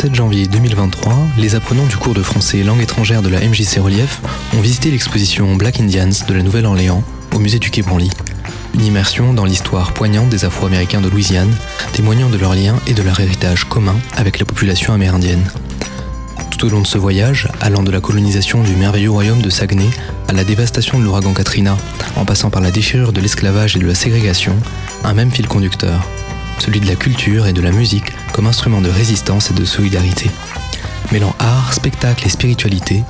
7 janvier 2023, les apprenants du cours de français langue étrangère de la MJC Relief ont visité l'exposition Black Indians de la Nouvelle-Orléans au musée du Quai Branly. Une immersion dans l'histoire poignante des Afro-Américains de Louisiane, témoignant de leurs liens et de leur héritage commun avec la population amérindienne. Tout au long de ce voyage, allant de la colonisation du merveilleux royaume de Saguenay à la dévastation de l'ouragan Katrina, en passant par la déchirure de l'esclavage et de la ségrégation, un même fil conducteur, celui de la culture et de la musique comme instrument de résistance et de solidarité. Mêlant art, spectacle et spiritualité,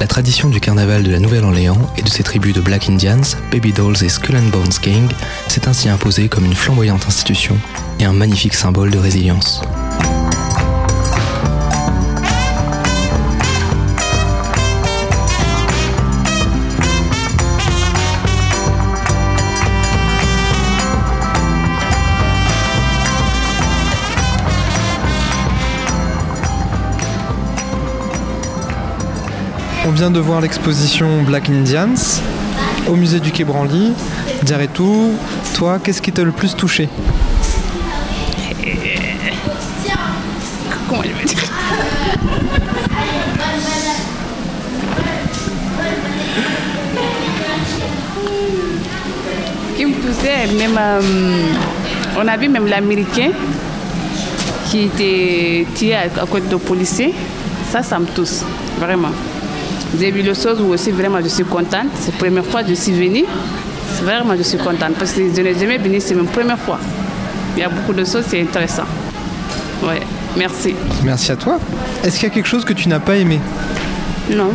la tradition du carnaval de la Nouvelle-Orléans et de ses tribus de Black Indians, Baby Dolls et Skull and Bones King s'est ainsi imposée comme une flamboyante institution et un magnifique symbole de résilience. Vient de voir l'exposition Black Indians au musée du Quai Branly. tout, toi, qu'est-ce qui t'a le plus touché? Comment je vais dire? Même, euh, on a vu même l'Américain qui était tiré à, côté de policiers. Ça, ça me touche, vraiment. J'ai vu le choses où aussi vraiment je suis contente. C'est la première fois que je suis venue. Vraiment, je suis contente parce que je n'ai jamais venu, c'est ma première fois. Il y a beaucoup de choses, c'est intéressant. Ouais, merci. Merci à toi. Est-ce qu'il y a quelque chose que tu n'as pas aimé? Non.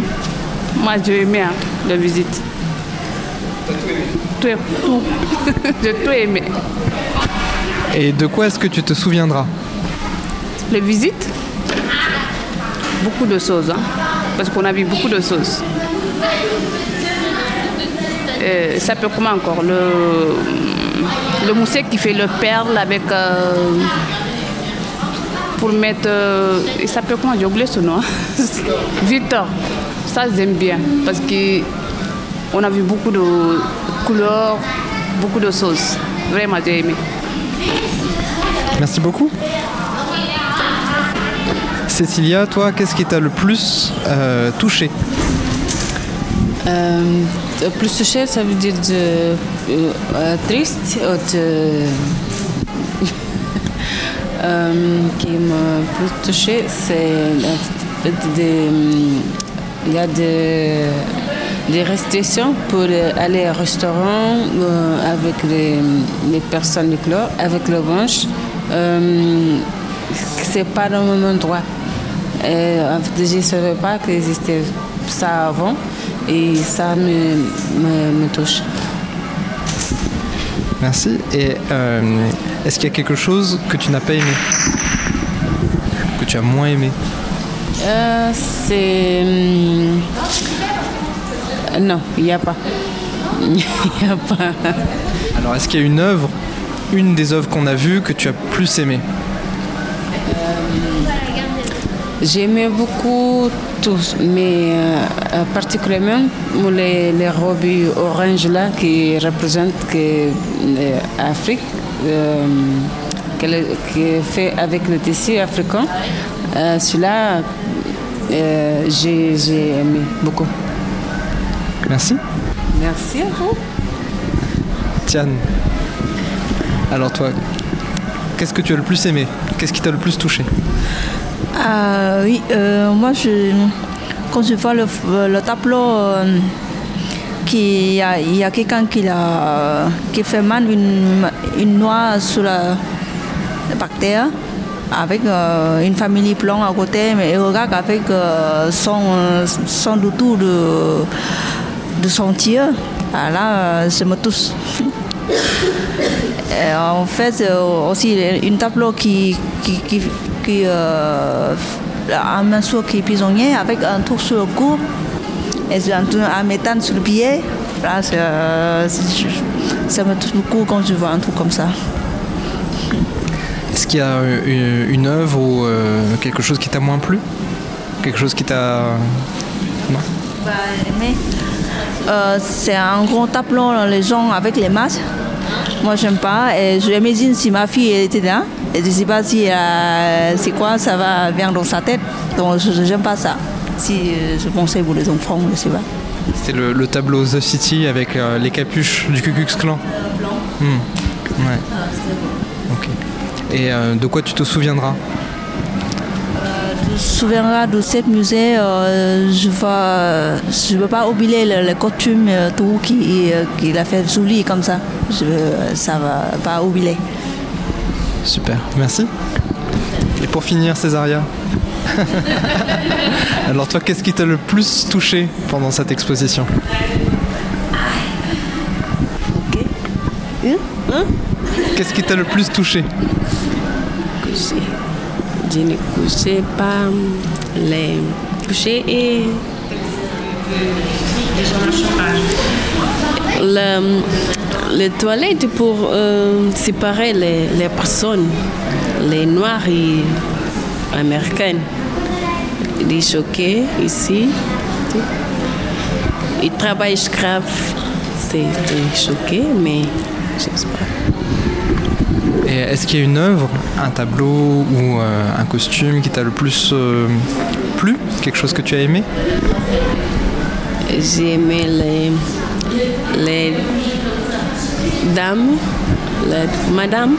Moi, j'ai aimé hein, la visite. tout aimé Tout, tout. j'ai tout aimé. Et de quoi est-ce que tu te souviendras? Les visites? Beaucoup de choses. Hein parce qu'on a vu beaucoup de choses. Euh, ça peut comment encore? Le, le qui fait le perle avec. Euh, pour mettre. Euh, ça peut comment J'ai oublié ce nom? Victor. Ça, j'aime bien parce qu'on a vu beaucoup de couleurs, beaucoup de choses. Vraiment, j'ai aimé. Merci beaucoup. Cécilia, toi, qu'est-ce qui t'a le plus euh, touché? Euh, Plus touché, ça veut dire de, euh, triste. De, qui m'a plus touché, c'est il y a des, des restrictions pour aller au restaurant avec les, les, personnes du club, avec le branche. C'est pas dans le même endroit. Et, je ne savais pas qu'il existait ça avant et ça me, me, touche. Merci. Et euh, est-ce qu'il y a quelque chose que tu n'as pas aimé? Que tu as moins aimé? Euh, C'est. Non, il n'y a pas. Il n'y a pas. Alors, est-ce qu'il y a une œuvre, une des œuvres qu'on a vues, que tu as plus aimé? J'aimais beaucoup tous, mais euh, euh, particulièrement les, les robes orange là qui représentent l'Afrique, euh, qui est fait avec le tissu africain. Celui-là, j'ai aimé beaucoup. Merci. Merci à vous. Tiane, alors toi, qu'est-ce que tu as le plus aimé? Qu'est-ce qui t'a le plus touché? Ah, oui, euh, moi, je, quand je vois le, tableau, euh, qui, il y a, quelqu'un qui, fait mal une, noix sur la, bactérie avec euh, une famille blanche à côté, mais regarde avec son, son doutou de, de son tir. Là, je me touche. en fait, aussi, une tableau qui qui, euh, un morceau qui est prisonnier avec un tour sur le cou et un, un méthane sur le pied. Là, euh, ça me touche beaucoup quand je vois un truc comme ça. Est-ce qu'il y a une, œuvre ou euh, quelque chose qui t'a moins plu? Quelque chose qui t'a. Non? Bah, euh, C'est un grand tableau, les gens avec les masques. Moi, j'aime pas. Et je imagine si ma fille était là, je ne sais pas si euh, c'est quoi, ça va venir dans sa tête. Donc je n'aime pas ça. Si euh, je pensais pour les enfants, je ne sais pas. C'était le, le tableau The City avec euh, les capuches du Ku Klux Klan. Ouais. Ok. Et de quoi tu te souviendras? Je me souviendrai de cette musée. je ne je veux pas oublier le, le costume, tout qui, euh, qu'il a fait joli comme ça. Je, ça va pas oublier. Super, merci. Et pour finir, Césaria. Alors toi, qu'est-ce qui t'a le plus touché pendant cette exposition? Qu'est-ce qui t'a le plus touché? Je ne couchais pas les coucher et le, les toilettes pour euh, séparer les, les personnes, les noirs et américaines. Des choqués ici. Ils travaillent grave. C'était choqué, mais j'espère. Et est-ce qu'il y a une œuvre, un tableau ou euh, un costume qui t'a le plus euh, plu? Quelque chose que tu as aimé? J'ai aimé les, les dames, la madame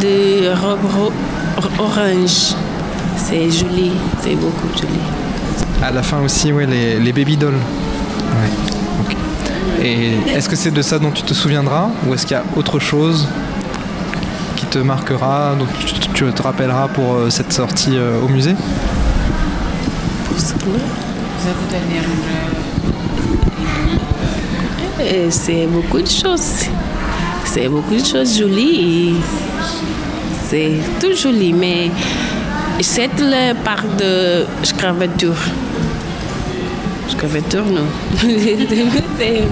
de robe ro- orange. C'est joli, c'est beaucoup joli. À la fin aussi, ouais, les, les baby dolls. Ouais. Et est-ce que c'est de ça dont tu te souviendras ou est-ce qu'il y a autre chose qui te marquera, dont tu, tu te rappelleras pour euh, cette sortie euh, au musée? Pour ce que- Et c'est beaucoup de choses. C'est beaucoup de choses jolies. C'est tout joli, mais c'est la part de scravature. Scravature, non. C'est-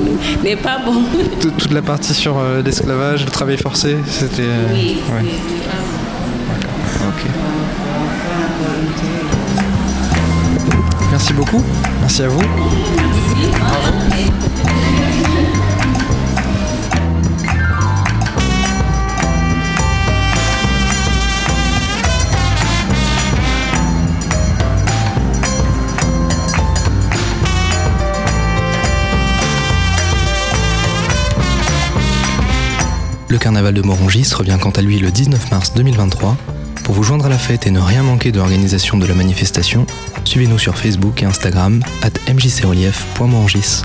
n'est pas bon. Toute- Toute la partie sur euh, l'esclavage, le travail forcé, c'était... euh, Oui, ouais. Ok. Merci beaucoup, merci à vous. Le carnaval de Morangis revient quant à lui le 19 mars 2023. Pour vous joindre à la fête et ne rien manquer de l'organisation de la manifestation, suivez-nous sur Facebook et Instagram at mjcrelief.morangis.